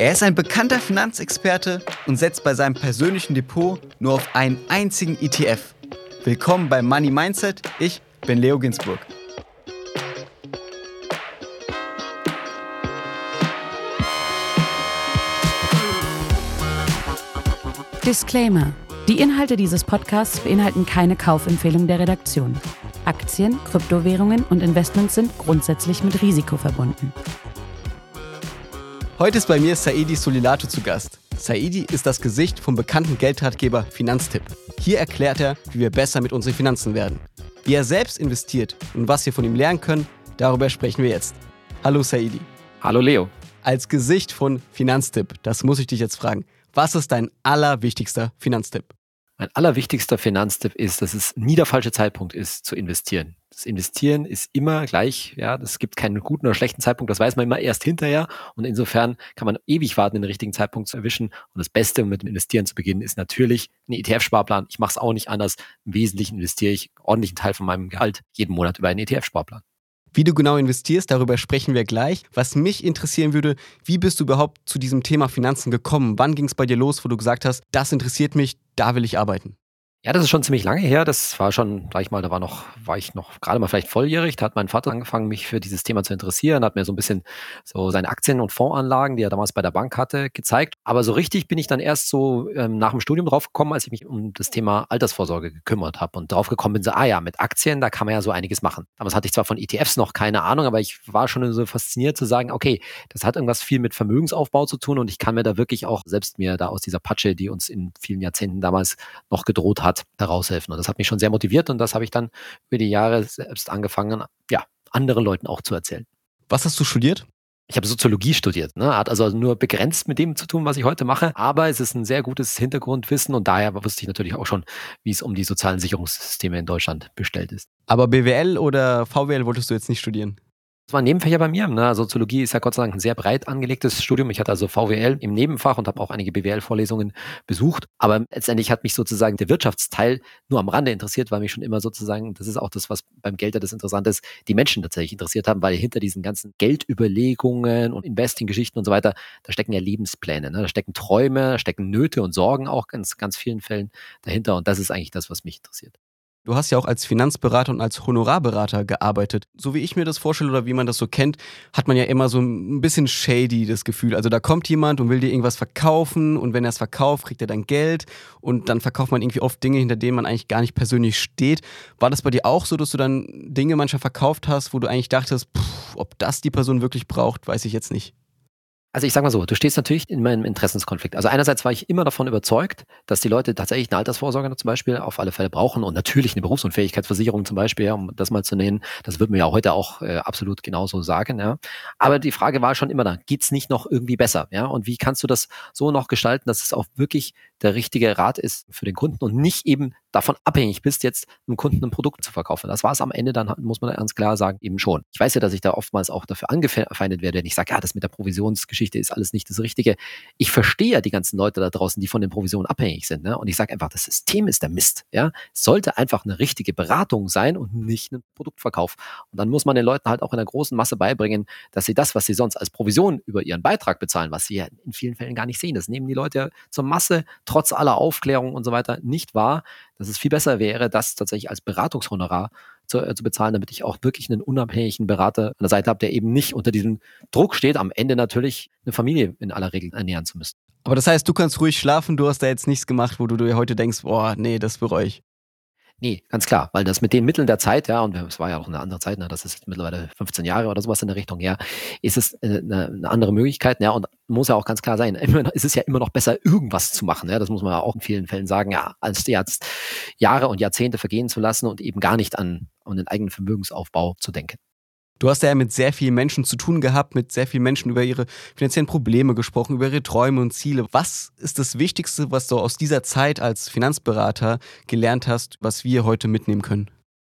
Er ist ein bekannter Finanzexperte und setzt bei seinem persönlichen Depot nur auf einen einzigen ETF. Willkommen bei Money Mindset. Ich bin Leo Ginsburg. Disclaimer. Die Inhalte dieses Podcasts beinhalten keine Kaufempfehlung der Redaktion. Aktien, Kryptowährungen und Investments sind grundsätzlich mit Risiko verbunden. Heute ist bei mir Saidi Solilato zu Gast. Saidi ist das Gesicht vom bekannten Geldratgeber Finanztipp. Hier erklärt er, wie wir besser mit unseren Finanzen werden. Wie er selbst investiert und was wir von ihm lernen können, darüber sprechen wir jetzt. Hallo Saidi. Hallo Leo. Als Gesicht von Finanztipp, das muss ich dich jetzt fragen. Was ist dein allerwichtigster Finanztipp? Mein allerwichtigster Finanztipp ist, dass es nie der falsche Zeitpunkt ist zu investieren. Das Investieren ist immer gleich, ja, es gibt keinen guten oder schlechten Zeitpunkt, das weiß man immer erst hinterher und insofern kann man ewig warten, den richtigen Zeitpunkt zu erwischen und das Beste, um mit dem Investieren zu beginnen, ist natürlich ein ETF-Sparplan. Ich mache es auch nicht anders. Im Wesentlichen investiere ich ordentlichen Teil von meinem Gehalt jeden Monat über einen ETF-Sparplan. Wie du genau investierst, darüber sprechen wir gleich. Was mich interessieren würde, wie bist du überhaupt zu diesem Thema Finanzen gekommen? Wann ging es bei dir los, wo du gesagt hast, das interessiert mich, da will ich arbeiten? Ja, das ist schon ziemlich lange her. Das war schon, sag ich mal, da war noch, war ich noch gerade mal vielleicht volljährig. Da hat mein Vater angefangen, mich für dieses Thema zu interessieren, hat mir so ein bisschen so seine Aktien- und Fondsanlagen, die er damals bei der Bank hatte, gezeigt. Aber so richtig bin ich dann erst so ähm, nach dem Studium draufgekommen, als ich mich um das Thema Altersvorsorge gekümmert habe und draufgekommen bin, so, ah ja, mit Aktien, da kann man ja so einiges machen. Damals hatte ich zwar von ETFs noch keine Ahnung, aber ich war schon so fasziniert zu sagen, okay, das hat irgendwas viel mit Vermögensaufbau zu tun und ich kann mir da wirklich auch selbst mir da aus dieser Patsche, die uns in vielen Jahrzehnten damals noch gedroht hat, daraus helfen. Und das hat mich schon sehr motiviert und das habe ich dann über die Jahre selbst angefangen, ja, anderen Leuten auch zu erzählen. Was hast du studiert? Ich habe Soziologie studiert, ne? hat also nur begrenzt mit dem zu tun, was ich heute mache, aber es ist ein sehr gutes Hintergrundwissen und daher wusste ich natürlich auch schon, wie es um die sozialen Sicherungssysteme in Deutschland bestellt ist. Aber BWL oder VWL wolltest du jetzt nicht studieren? Das war ein Nebenfächer bei mir. Ne? Soziologie ist ja Gott sei Dank ein sehr breit angelegtes Studium. Ich hatte also VWL im Nebenfach und habe auch einige BWL-Vorlesungen besucht. Aber letztendlich hat mich sozusagen der Wirtschaftsteil nur am Rande interessiert, weil mich schon immer sozusagen, das ist auch das, was beim Geld das Interessante ist, die Menschen tatsächlich interessiert haben, weil hinter diesen ganzen Geldüberlegungen und Investing-Geschichten und so weiter, da stecken ja Lebenspläne, ne? da stecken Träume, da stecken Nöte und Sorgen auch ganz, ganz vielen Fällen dahinter. Und das ist eigentlich das, was mich interessiert. Du hast ja auch als Finanzberater und als Honorarberater gearbeitet. So wie ich mir das vorstelle oder wie man das so kennt, hat man ja immer so ein bisschen shady das Gefühl. Also da kommt jemand und will dir irgendwas verkaufen und wenn er es verkauft, kriegt er dann Geld und dann verkauft man irgendwie oft Dinge, hinter denen man eigentlich gar nicht persönlich steht. War das bei dir auch so, dass du dann Dinge manchmal verkauft hast, wo du eigentlich dachtest, pff, ob das die Person wirklich braucht, weiß ich jetzt nicht. Also ich sage mal so, du stehst natürlich in meinem Interessenskonflikt. Also einerseits war ich immer davon überzeugt, dass die Leute tatsächlich eine Altersvorsorge zum Beispiel auf alle Fälle brauchen und natürlich eine Berufsunfähigkeitsversicherung zum Beispiel, um das mal zu nennen. Das wird mir ja heute auch äh, absolut genauso sagen. Ja. Aber die Frage war schon immer da, geht's nicht noch irgendwie besser? Ja? Und wie kannst du das so noch gestalten, dass es auch wirklich der richtige Rat ist für den Kunden und nicht eben davon abhängig bist, jetzt einem Kunden ein Produkt zu verkaufen. Das war es am Ende, dann muss man ganz klar sagen, eben schon. Ich weiß ja, dass ich da oftmals auch dafür angefeindet werde, wenn ich sage, ja, das mit der Provisionsgeschichte ist alles nicht das Richtige. Ich verstehe ja die ganzen Leute da draußen, die von den Provisionen abhängig sind. Ne? Und ich sage einfach, das System ist der Mist. Ja? Es sollte einfach eine richtige Beratung sein und nicht ein Produktverkauf. Und dann muss man den Leuten halt auch in der großen Masse beibringen, dass sie das, was sie sonst als Provision über ihren Beitrag bezahlen, was sie ja in vielen Fällen gar nicht sehen, das nehmen die Leute ja zur Masse trotz aller Aufklärung und so weiter nicht wahr, dass es viel besser wäre, das tatsächlich als Beratungshonorar zu, äh, zu bezahlen, damit ich auch wirklich einen unabhängigen Berater an der Seite habe, der eben nicht unter diesem Druck steht, am Ende natürlich eine Familie in aller Regel ernähren zu müssen. Aber das heißt, du kannst ruhig schlafen, du hast da jetzt nichts gemacht, wo du dir heute denkst, boah, nee, das bereue ich. Nee, ganz klar, weil das mit den Mitteln der Zeit, ja, und es war ja auch eine andere Zeit, ne, das ist mittlerweile 15 Jahre oder sowas in der Richtung her, ist es eine, äh, eine andere Möglichkeit, ja, und muss ja auch ganz klar sein, immer, ist es ja immer noch besser, irgendwas zu machen, ja, das muss man ja auch in vielen Fällen sagen, ja, als jetzt Jahre und Jahrzehnte vergehen zu lassen und eben gar nicht an, an den eigenen Vermögensaufbau zu denken. Du hast ja mit sehr vielen Menschen zu tun gehabt, mit sehr vielen Menschen über ihre finanziellen Probleme gesprochen, über ihre Träume und Ziele. Was ist das Wichtigste, was du aus dieser Zeit als Finanzberater gelernt hast, was wir heute mitnehmen können?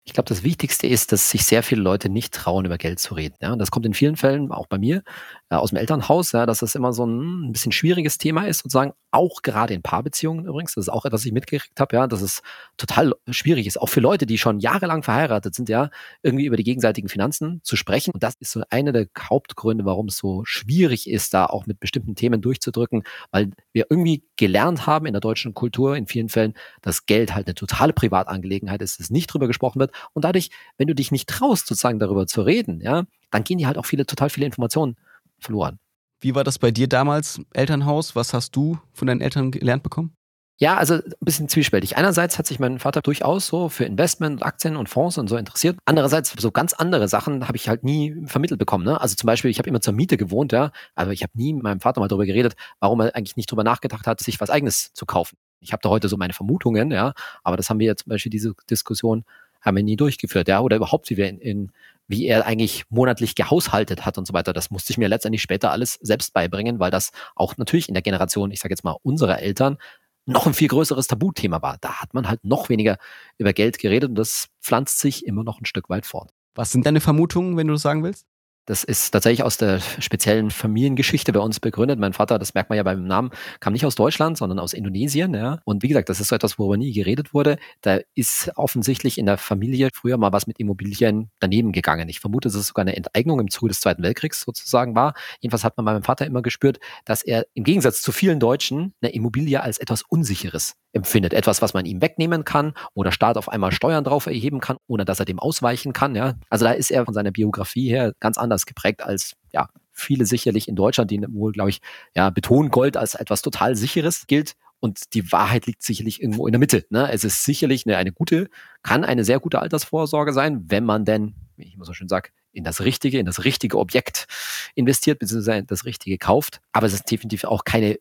Ich glaube, das Wichtigste ist, dass sich sehr viele Leute nicht trauen, über Geld zu reden. Ja, und das kommt in vielen Fällen, auch bei mir, äh, aus dem Elternhaus, ja, dass das immer so ein, ein bisschen schwieriges Thema ist, sozusagen, auch gerade in Paarbeziehungen übrigens. Das ist auch etwas, was ich mitgekriegt habe, ja, dass es total schwierig ist, auch für Leute, die schon jahrelang verheiratet sind, ja, irgendwie über die gegenseitigen Finanzen zu sprechen. Und das ist so einer der Hauptgründe, warum es so schwierig ist, da auch mit bestimmten Themen durchzudrücken, weil wir irgendwie gelernt haben in der deutschen Kultur in vielen Fällen, dass Geld halt eine totale Privatangelegenheit ist, dass nicht drüber gesprochen wird. Und dadurch, wenn du dich nicht traust, sozusagen darüber zu reden, ja, dann gehen die halt auch viele, total viele Informationen verloren. Wie war das bei dir damals, Elternhaus? Was hast du von deinen Eltern gelernt bekommen? Ja, also ein bisschen zwiespältig. Einerseits hat sich mein Vater durchaus so für Investment, Aktien und Fonds und so interessiert. Andererseits so ganz andere Sachen habe ich halt nie vermittelt bekommen. Ne? Also zum Beispiel, ich habe immer zur Miete gewohnt, ja, aber ich habe nie mit meinem Vater mal darüber geredet, warum er eigentlich nicht darüber nachgedacht hat, sich was Eigenes zu kaufen. Ich habe da heute so meine Vermutungen, ja, aber das haben wir ja zum Beispiel diese Diskussion haben wir nie durchgeführt, ja, oder überhaupt, wie wir in, in wie er eigentlich monatlich gehaushaltet hat und so weiter. Das musste ich mir letztendlich später alles selbst beibringen, weil das auch natürlich in der Generation, ich sage jetzt mal, unserer Eltern noch ein viel größeres Tabuthema war. Da hat man halt noch weniger über Geld geredet und das pflanzt sich immer noch ein Stück weit fort. Was sind deine Vermutungen, wenn du das sagen willst? Das ist tatsächlich aus der speziellen Familiengeschichte bei uns begründet. Mein Vater, das merkt man ja beim Namen, kam nicht aus Deutschland, sondern aus Indonesien. Ja. Und wie gesagt, das ist so etwas, worüber nie geredet wurde. Da ist offensichtlich in der Familie früher mal was mit Immobilien daneben gegangen. Ich vermute, dass es sogar eine Enteignung im Zuge des Zweiten Weltkriegs sozusagen war. Jedenfalls hat man bei meinem Vater immer gespürt, dass er im Gegensatz zu vielen Deutschen eine Immobilie als etwas Unsicheres empfindet. Etwas, was man ihm wegnehmen kann oder Staat auf einmal Steuern drauf erheben kann, ohne dass er dem ausweichen kann. Ja. Also da ist er von seiner Biografie her ganz anders geprägt als ja, viele sicherlich in Deutschland, die wohl, glaube ich, ja, betonen Gold als etwas total Sicheres gilt. Und die Wahrheit liegt sicherlich irgendwo in der Mitte. Ne? Es ist sicherlich eine, eine gute, kann eine sehr gute Altersvorsorge sein, wenn man denn, wie ich immer so schön sage, in das Richtige, in das richtige Objekt investiert, beziehungsweise das Richtige kauft. Aber es ist definitiv auch keine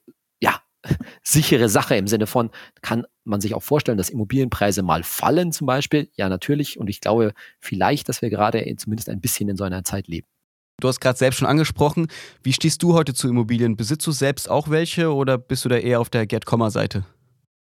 sichere Sache im Sinne von, kann man sich auch vorstellen, dass Immobilienpreise mal fallen zum Beispiel? Ja, natürlich. Und ich glaube vielleicht, dass wir gerade zumindest ein bisschen in so einer Zeit leben. Du hast gerade selbst schon angesprochen. Wie stehst du heute zu Immobilien? Besitzt du selbst auch welche oder bist du da eher auf der Get-Komma-Seite?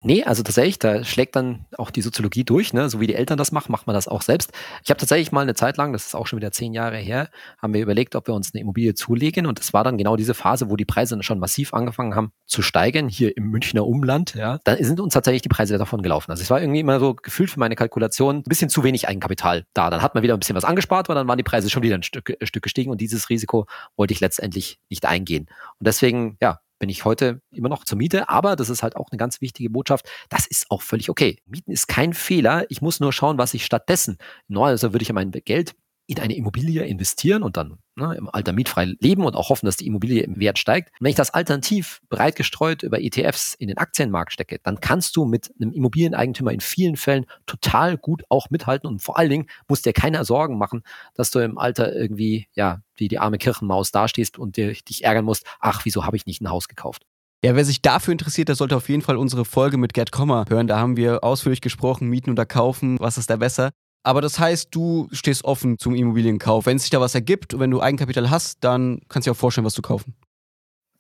Nee, also tatsächlich, da schlägt dann auch die Soziologie durch, ne? So wie die Eltern das machen, macht man das auch selbst. Ich habe tatsächlich mal eine Zeit lang, das ist auch schon wieder zehn Jahre her, haben wir überlegt, ob wir uns eine Immobilie zulegen. Und das war dann genau diese Phase, wo die Preise schon massiv angefangen haben zu steigen, hier im Münchner Umland, ja. Da sind uns tatsächlich die Preise davon gelaufen. Also es war irgendwie immer so gefühlt für meine Kalkulation ein bisschen zu wenig Eigenkapital da. Dann hat man wieder ein bisschen was angespart, aber dann waren die Preise schon wieder ein Stück, ein Stück gestiegen und dieses Risiko wollte ich letztendlich nicht eingehen. Und deswegen, ja, bin ich heute immer noch zur Miete, aber das ist halt auch eine ganz wichtige Botschaft. Das ist auch völlig okay. Mieten ist kein Fehler. Ich muss nur schauen, was ich stattdessen. Normalerweise würde ich ja mein Geld in eine Immobilie investieren und dann ne, im Alter mietfrei leben und auch hoffen, dass die Immobilie im Wert steigt. wenn ich das alternativ breit gestreut über ETFs in den Aktienmarkt stecke, dann kannst du mit einem Immobilieneigentümer in vielen Fällen total gut auch mithalten und vor allen Dingen musst dir keine Sorgen machen, dass du im Alter irgendwie, ja, wie die arme Kirchenmaus dastehst und dir, dich ärgern musst, ach, wieso habe ich nicht ein Haus gekauft? Ja, wer sich dafür interessiert, der sollte auf jeden Fall unsere Folge mit Gerd Kommer hören. Da haben wir ausführlich gesprochen, mieten oder kaufen, was ist da besser. Aber das heißt, du stehst offen zum Immobilienkauf. Wenn sich da was ergibt und wenn du Eigenkapital hast, dann kannst du dir auch vorstellen, was zu kaufen.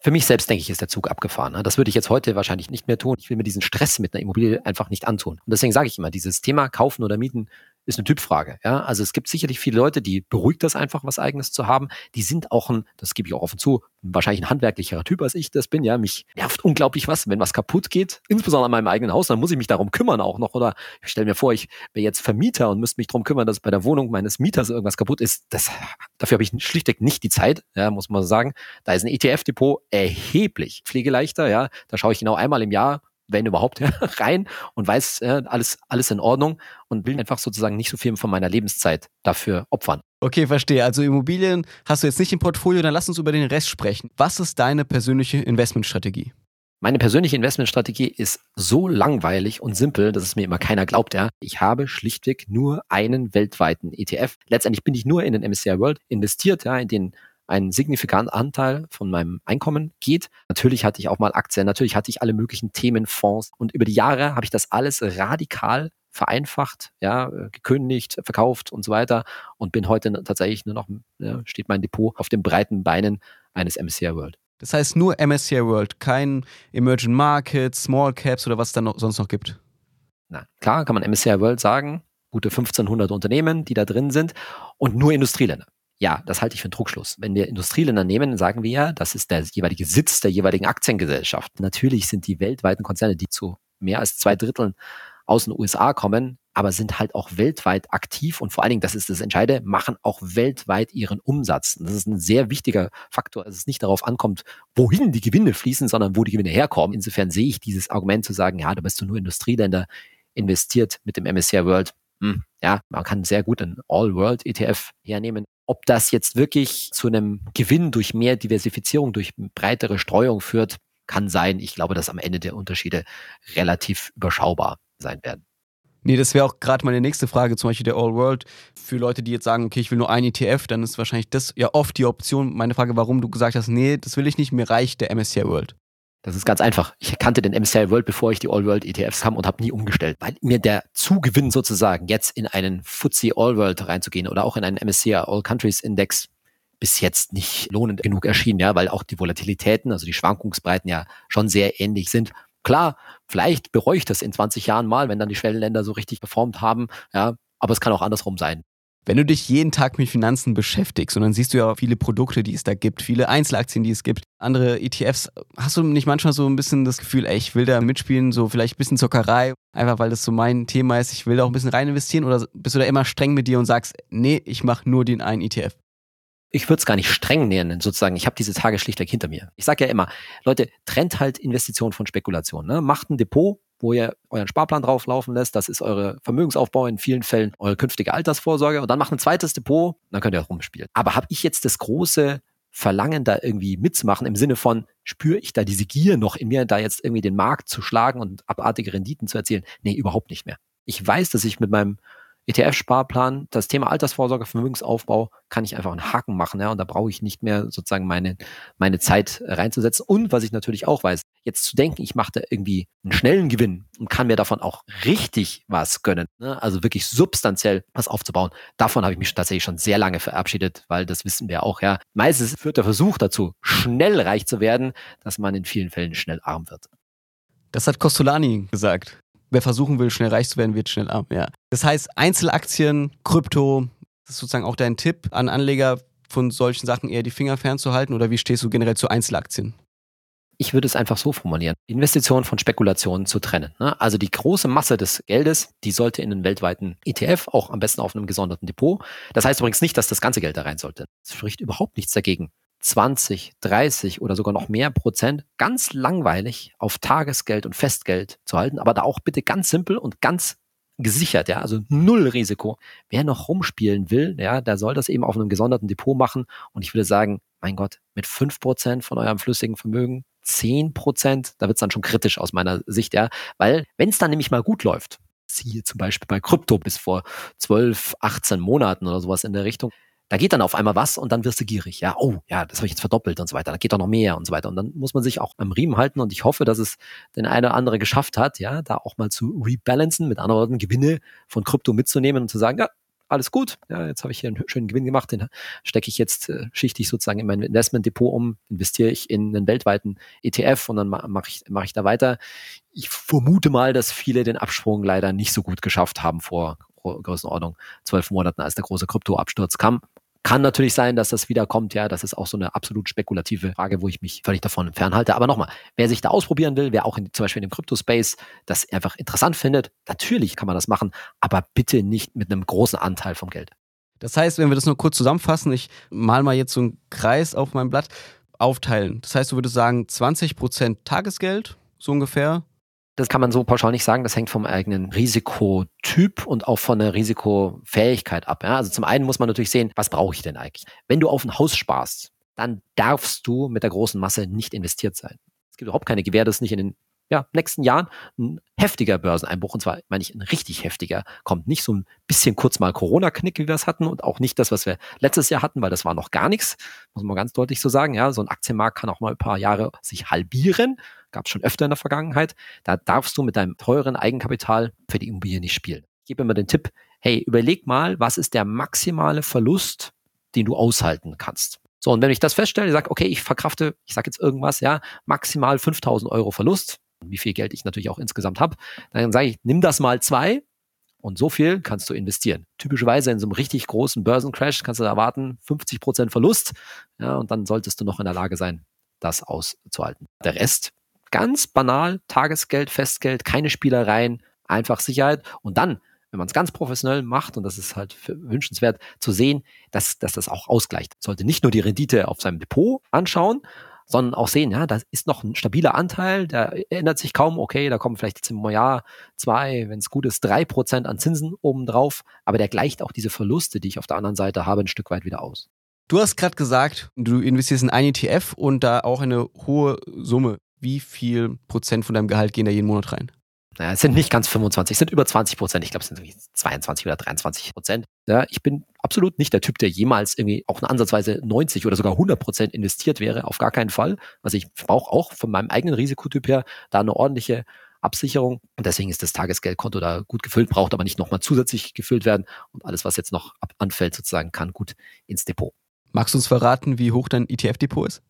Für mich selbst denke ich, ist der Zug abgefahren. Ne? Das würde ich jetzt heute wahrscheinlich nicht mehr tun. Ich will mir diesen Stress mit einer Immobilie einfach nicht antun. Und deswegen sage ich immer, dieses Thema kaufen oder mieten ist eine Typfrage. Ja? Also es gibt sicherlich viele Leute, die beruhigt das einfach, was eigenes zu haben. Die sind auch ein, das gebe ich auch offen zu, wahrscheinlich ein handwerklicherer Typ, als ich das bin. Ja, mich nervt unglaublich was, wenn was kaputt geht, insbesondere an meinem eigenen Haus, dann muss ich mich darum kümmern auch noch. Oder ich stelle mir vor, ich wäre jetzt Vermieter und müsste mich darum kümmern, dass bei der Wohnung meines Mieters irgendwas kaputt ist. Das, dafür habe ich schlichtweg nicht die Zeit, ja, muss man sagen. Da ist ein ETF-Depot erheblich pflegeleichter. Ja, da schaue ich genau einmal im Jahr wenn überhaupt, rein und weiß, ja, alles, alles in Ordnung und will einfach sozusagen nicht so viel von meiner Lebenszeit dafür opfern. Okay, verstehe. Also Immobilien hast du jetzt nicht im Portfolio, dann lass uns über den Rest sprechen. Was ist deine persönliche Investmentstrategie? Meine persönliche Investmentstrategie ist so langweilig und simpel, dass es mir immer keiner glaubt. Ja. Ich habe schlichtweg nur einen weltweiten ETF. Letztendlich bin ich nur in den MSCI World investiert, ja, in den ein signifikanter Anteil von meinem Einkommen geht. Natürlich hatte ich auch mal Aktien, natürlich hatte ich alle möglichen Themenfonds und über die Jahre habe ich das alles radikal vereinfacht, ja, gekündigt, verkauft und so weiter und bin heute tatsächlich nur noch, ja, steht mein Depot auf den breiten Beinen eines MSCI World. Das heißt nur MSCI World, kein Emerging Markets, Small Caps oder was es da noch, sonst noch gibt? Na, klar kann man MSCI World sagen, gute 1500 Unternehmen, die da drin sind und nur Industrieländer. Ja, das halte ich für einen Trugschluss. Wenn wir Industrieländer nehmen, sagen wir ja, das ist der jeweilige Sitz der jeweiligen Aktiengesellschaft. Natürlich sind die weltweiten Konzerne, die zu mehr als zwei Dritteln aus den USA kommen, aber sind halt auch weltweit aktiv und vor allen Dingen, das ist das Entscheidende, machen auch weltweit ihren Umsatz. Und das ist ein sehr wichtiger Faktor, dass es nicht darauf ankommt, wohin die Gewinne fließen, sondern wo die Gewinne herkommen. Insofern sehe ich dieses Argument zu sagen, ja, da bist du nur Industrieländer investiert mit dem MSCI World. Hm, ja, man kann sehr gut einen All-World ETF hernehmen. Ob das jetzt wirklich zu einem Gewinn durch mehr Diversifizierung, durch breitere Streuung führt, kann sein. Ich glaube, dass am Ende der Unterschiede relativ überschaubar sein werden. Nee, das wäre auch gerade meine nächste Frage, zum Beispiel der All World. Für Leute, die jetzt sagen, okay, ich will nur ein ETF, dann ist wahrscheinlich das ja oft die Option. Meine Frage, warum du gesagt hast, nee, das will ich nicht, mir reicht der MSCI World. Das ist ganz einfach. Ich kannte den MSCI World, bevor ich die All World ETFs kam und habe nie umgestellt, weil mir der Zugewinn sozusagen jetzt in einen FTSE All World reinzugehen oder auch in einen MSCI All Countries Index bis jetzt nicht lohnend genug erschienen, ja, weil auch die Volatilitäten, also die Schwankungsbreiten ja schon sehr ähnlich sind. Klar, vielleicht bereue ich das in 20 Jahren mal, wenn dann die Schwellenländer so richtig performt haben, ja, aber es kann auch andersrum sein. Wenn du dich jeden Tag mit Finanzen beschäftigst und dann siehst du ja viele Produkte, die es da gibt, viele Einzelaktien, die es gibt, andere ETFs, hast du nicht manchmal so ein bisschen das Gefühl, ey, ich will da mitspielen, so vielleicht ein bisschen Zockerei, einfach weil das so mein Thema ist, ich will da auch ein bisschen rein investieren oder bist du da immer streng mit dir und sagst, nee, ich mache nur den einen ETF? ich würde es gar nicht streng nennen, sozusagen. Ich habe diese Tage schlichtweg hinter mir. Ich sage ja immer, Leute, trennt halt Investitionen von Spekulation. Ne? Macht ein Depot, wo ihr euren Sparplan drauflaufen lässt. Das ist eure Vermögensaufbau, in vielen Fällen eure künftige Altersvorsorge. Und dann macht ein zweites Depot, dann könnt ihr auch rumspielen. Aber habe ich jetzt das große Verlangen, da irgendwie mitzumachen, im Sinne von, spüre ich da diese Gier noch in mir, da jetzt irgendwie den Markt zu schlagen und abartige Renditen zu erzielen? Nee, überhaupt nicht mehr. Ich weiß, dass ich mit meinem ETF-Sparplan, das Thema Altersvorsorge, Vermögensaufbau, kann ich einfach einen Haken machen, ja, und da brauche ich nicht mehr sozusagen meine, meine Zeit reinzusetzen. Und was ich natürlich auch weiß, jetzt zu denken, ich mache da irgendwie einen schnellen Gewinn und kann mir davon auch richtig was gönnen, ne? also wirklich substanziell was aufzubauen, davon habe ich mich tatsächlich schon sehr lange verabschiedet, weil das wissen wir auch, ja. Meistens führt der Versuch dazu, schnell reich zu werden, dass man in vielen Fällen schnell arm wird. Das hat Costolani gesagt wer versuchen will, schnell reich zu werden, wird schnell arm. Ja. Das heißt, Einzelaktien, Krypto, das ist sozusagen auch dein Tipp an Anleger, von solchen Sachen eher die Finger fernzuhalten oder wie stehst du generell zu Einzelaktien? Ich würde es einfach so formulieren. Investitionen von Spekulationen zu trennen. Ne? Also die große Masse des Geldes, die sollte in einen weltweiten ETF, auch am besten auf einem gesonderten Depot. Das heißt übrigens nicht, dass das ganze Geld da rein sollte. Es spricht überhaupt nichts dagegen, 20, 30 oder sogar noch mehr Prozent ganz langweilig auf Tagesgeld und Festgeld zu halten, aber da auch bitte ganz simpel und ganz gesichert, ja, also null Risiko. Wer noch rumspielen will, ja, der soll das eben auf einem gesonderten Depot machen und ich würde sagen, mein Gott, mit fünf Prozent von eurem flüssigen Vermögen, zehn Prozent, da wird's dann schon kritisch aus meiner Sicht, ja, weil wenn es dann nämlich mal gut läuft, siehe zum Beispiel bei Krypto bis vor 12, 18 Monaten oder sowas in der Richtung, da geht dann auf einmal was und dann wirst du gierig. Ja, oh, ja, das habe ich jetzt verdoppelt und so weiter. Da geht doch noch mehr und so weiter. Und dann muss man sich auch am Riemen halten und ich hoffe, dass es den eine oder andere geschafft hat, ja, da auch mal zu rebalancen, mit anderen Worten Gewinne von Krypto mitzunehmen und zu sagen, ja, alles gut, ja, jetzt habe ich hier einen schönen Gewinn gemacht, den stecke ich jetzt, äh, schichte ich sozusagen in mein Investmentdepot um, investiere ich in einen weltweiten ETF und dann mache ich, mach ich da weiter. Ich vermute mal, dass viele den Absprung leider nicht so gut geschafft haben vor Größenordnung zwölf Monaten, als der große Kryptoabsturz kam. Kann natürlich sein, dass das wieder kommt, ja, das ist auch so eine absolut spekulative Frage, wo ich mich völlig davon fernhalte. Aber nochmal, wer sich da ausprobieren will, wer auch in, zum Beispiel in dem Crypto-Space das einfach interessant findet, natürlich kann man das machen, aber bitte nicht mit einem großen Anteil vom Geld. Das heißt, wenn wir das nur kurz zusammenfassen, ich mal mal jetzt so einen Kreis auf meinem Blatt, aufteilen. Das heißt, du würdest sagen, 20% Tagesgeld, so ungefähr, das kann man so pauschal nicht sagen. Das hängt vom eigenen Risikotyp und auch von der Risikofähigkeit ab. Ja? Also zum einen muss man natürlich sehen, was brauche ich denn eigentlich? Wenn du auf ein Haus sparst, dann darfst du mit der großen Masse nicht investiert sein. Es gibt überhaupt keine Gewähr, dass nicht in den ja, nächsten Jahren ein heftiger Börseneinbruch, und zwar meine ich ein richtig heftiger, kommt nicht so ein bisschen kurz mal Corona-Knick, wie wir es hatten, und auch nicht das, was wir letztes Jahr hatten, weil das war noch gar nichts, muss man ganz deutlich so sagen. Ja, so ein Aktienmarkt kann auch mal ein paar Jahre sich halbieren, gab es schon öfter in der Vergangenheit. Da darfst du mit deinem teuren Eigenkapital für die Immobilie nicht spielen. Ich gebe immer den Tipp, hey, überleg mal, was ist der maximale Verlust, den du aushalten kannst. So, und wenn ich das feststelle, ich sage, okay, ich verkrafte, ich sage jetzt irgendwas, ja, maximal 5000 Euro Verlust, wie viel Geld ich natürlich auch insgesamt habe, dann sage ich, nimm das mal zwei Und so viel kannst du investieren. Typischerweise in so einem richtig großen Börsencrash kannst du erwarten 50 Prozent Verlust. Ja, und dann solltest du noch in der Lage sein, das auszuhalten. Der Rest, ganz banal, Tagesgeld, Festgeld, keine Spielereien, einfach Sicherheit. Und dann, wenn man es ganz professionell macht, und das ist halt wünschenswert zu sehen, dass, dass das auch ausgleicht. Sollte nicht nur die Rendite auf seinem Depot anschauen, sondern auch sehen, ja, da ist noch ein stabiler Anteil, der ändert sich kaum, okay, da kommen vielleicht jetzt im Jahr zwei, wenn es gut ist, drei Prozent an Zinsen obendrauf, aber der gleicht auch diese Verluste, die ich auf der anderen Seite habe, ein Stück weit wieder aus. Du hast gerade gesagt, du investierst in ein ETF und da auch eine hohe Summe. Wie viel Prozent von deinem Gehalt gehen da jeden Monat rein? Naja, es sind nicht ganz 25, es sind über 20 Prozent. Ich glaube, es sind 22 oder 23 Prozent. Ja, ich bin absolut nicht der Typ, der jemals irgendwie auch eine ansatzweise 90 oder sogar 100 Prozent investiert wäre. Auf gar keinen Fall. Also ich brauche auch von meinem eigenen Risikotyp her da eine ordentliche Absicherung. Und deswegen ist das Tagesgeldkonto da gut gefüllt, braucht aber nicht nochmal zusätzlich gefüllt werden. Und alles, was jetzt noch anfällt, sozusagen, kann gut ins Depot. Magst du uns verraten, wie hoch dein ETF-Depot ist?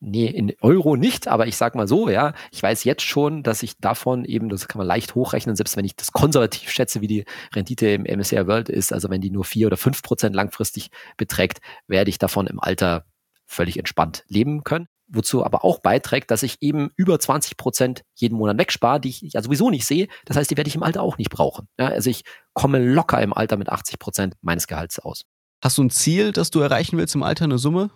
Nee, in Euro nicht, aber ich sag mal so, ja, ich weiß jetzt schon, dass ich davon eben, das kann man leicht hochrechnen, selbst wenn ich das konservativ schätze, wie die Rendite im MSCI World ist, also wenn die nur vier oder fünf Prozent langfristig beträgt, werde ich davon im Alter völlig entspannt leben können. Wozu aber auch beiträgt, dass ich eben über 20 Prozent jeden Monat wegspare, die ich ja sowieso nicht sehe. Das heißt, die werde ich im Alter auch nicht brauchen. Ja, also ich komme locker im Alter mit 80 Prozent meines Gehalts aus. Hast du ein Ziel, das du erreichen willst im Alter, eine Summe?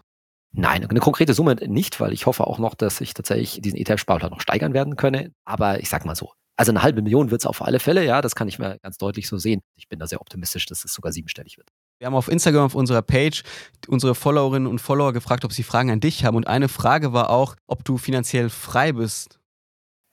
Nein, eine konkrete Summe nicht, weil ich hoffe auch noch, dass ich tatsächlich diesen ETF-Sparplan noch steigern werden könne. Aber ich sag mal so, also eine halbe Million wird es auf alle Fälle, ja, das kann ich mir ganz deutlich so sehen. Ich bin da sehr optimistisch, dass es sogar siebenstellig wird. Wir haben auf Instagram auf unserer Page unsere Followerinnen und Follower gefragt, ob sie Fragen an dich haben. Und eine Frage war auch, ob du finanziell frei bist.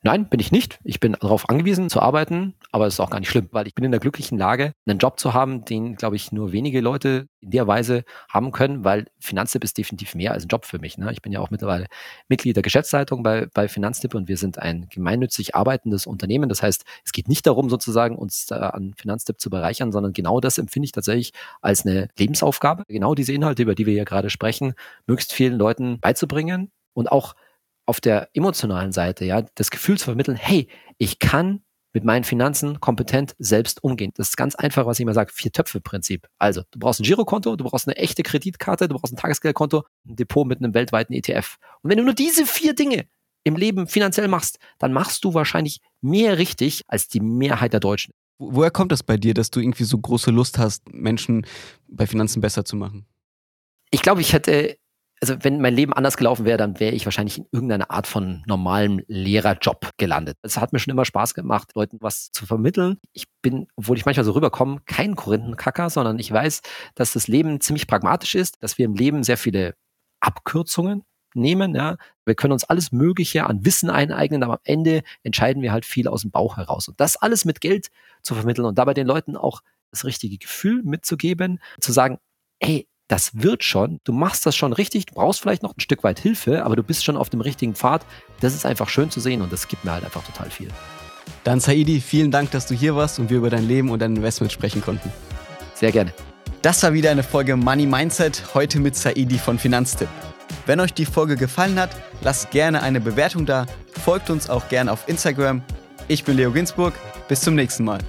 Nein, bin ich nicht. Ich bin darauf angewiesen zu arbeiten, aber es ist auch gar nicht schlimm, weil ich bin in der glücklichen Lage, einen Job zu haben, den, glaube ich, nur wenige Leute in der Weise haben können, weil Finanztipp ist definitiv mehr als ein Job für mich. Ne? Ich bin ja auch mittlerweile Mitglied der Geschäftsleitung bei, bei Finanztipp und wir sind ein gemeinnützig arbeitendes Unternehmen. Das heißt, es geht nicht darum, sozusagen uns an Finanztipp zu bereichern, sondern genau das empfinde ich tatsächlich als eine Lebensaufgabe. Genau diese Inhalte, über die wir hier gerade sprechen, möglichst vielen Leuten beizubringen und auch auf der emotionalen Seite, ja, das Gefühl zu vermitteln, hey, ich kann mit meinen Finanzen kompetent selbst umgehen. Das ist ganz einfach, was ich immer sage, Vier-Töpfe-Prinzip. Also, du brauchst ein Girokonto, du brauchst eine echte Kreditkarte, du brauchst ein Tagesgeldkonto, ein Depot mit einem weltweiten ETF. Und wenn du nur diese vier Dinge im Leben finanziell machst, dann machst du wahrscheinlich mehr richtig als die Mehrheit der Deutschen. Woher kommt das bei dir, dass du irgendwie so große Lust hast, Menschen bei Finanzen besser zu machen? Ich glaube, ich hätte also wenn mein Leben anders gelaufen wäre, dann wäre ich wahrscheinlich in irgendeiner Art von normalem Lehrerjob gelandet. Es hat mir schon immer Spaß gemacht, Leuten was zu vermitteln. Ich bin, obwohl ich manchmal so rüberkomme, kein Korinthenkacker, sondern ich weiß, dass das Leben ziemlich pragmatisch ist, dass wir im Leben sehr viele Abkürzungen nehmen. Ja. Wir können uns alles Mögliche an Wissen eineignen, aber am Ende entscheiden wir halt viel aus dem Bauch heraus. Und das alles mit Geld zu vermitteln und dabei den Leuten auch das richtige Gefühl mitzugeben, zu sagen, hey, das wird schon, du machst das schon richtig, du brauchst vielleicht noch ein Stück weit Hilfe, aber du bist schon auf dem richtigen Pfad. Das ist einfach schön zu sehen und das gibt mir halt einfach total viel. Dann Saidi, vielen Dank, dass du hier warst und wir über dein Leben und dein Investment sprechen konnten. Sehr gerne. Das war wieder eine Folge Money Mindset, heute mit Saidi von Finanztipp. Wenn euch die Folge gefallen hat, lasst gerne eine Bewertung da, folgt uns auch gerne auf Instagram. Ich bin Leo Ginsburg, bis zum nächsten Mal.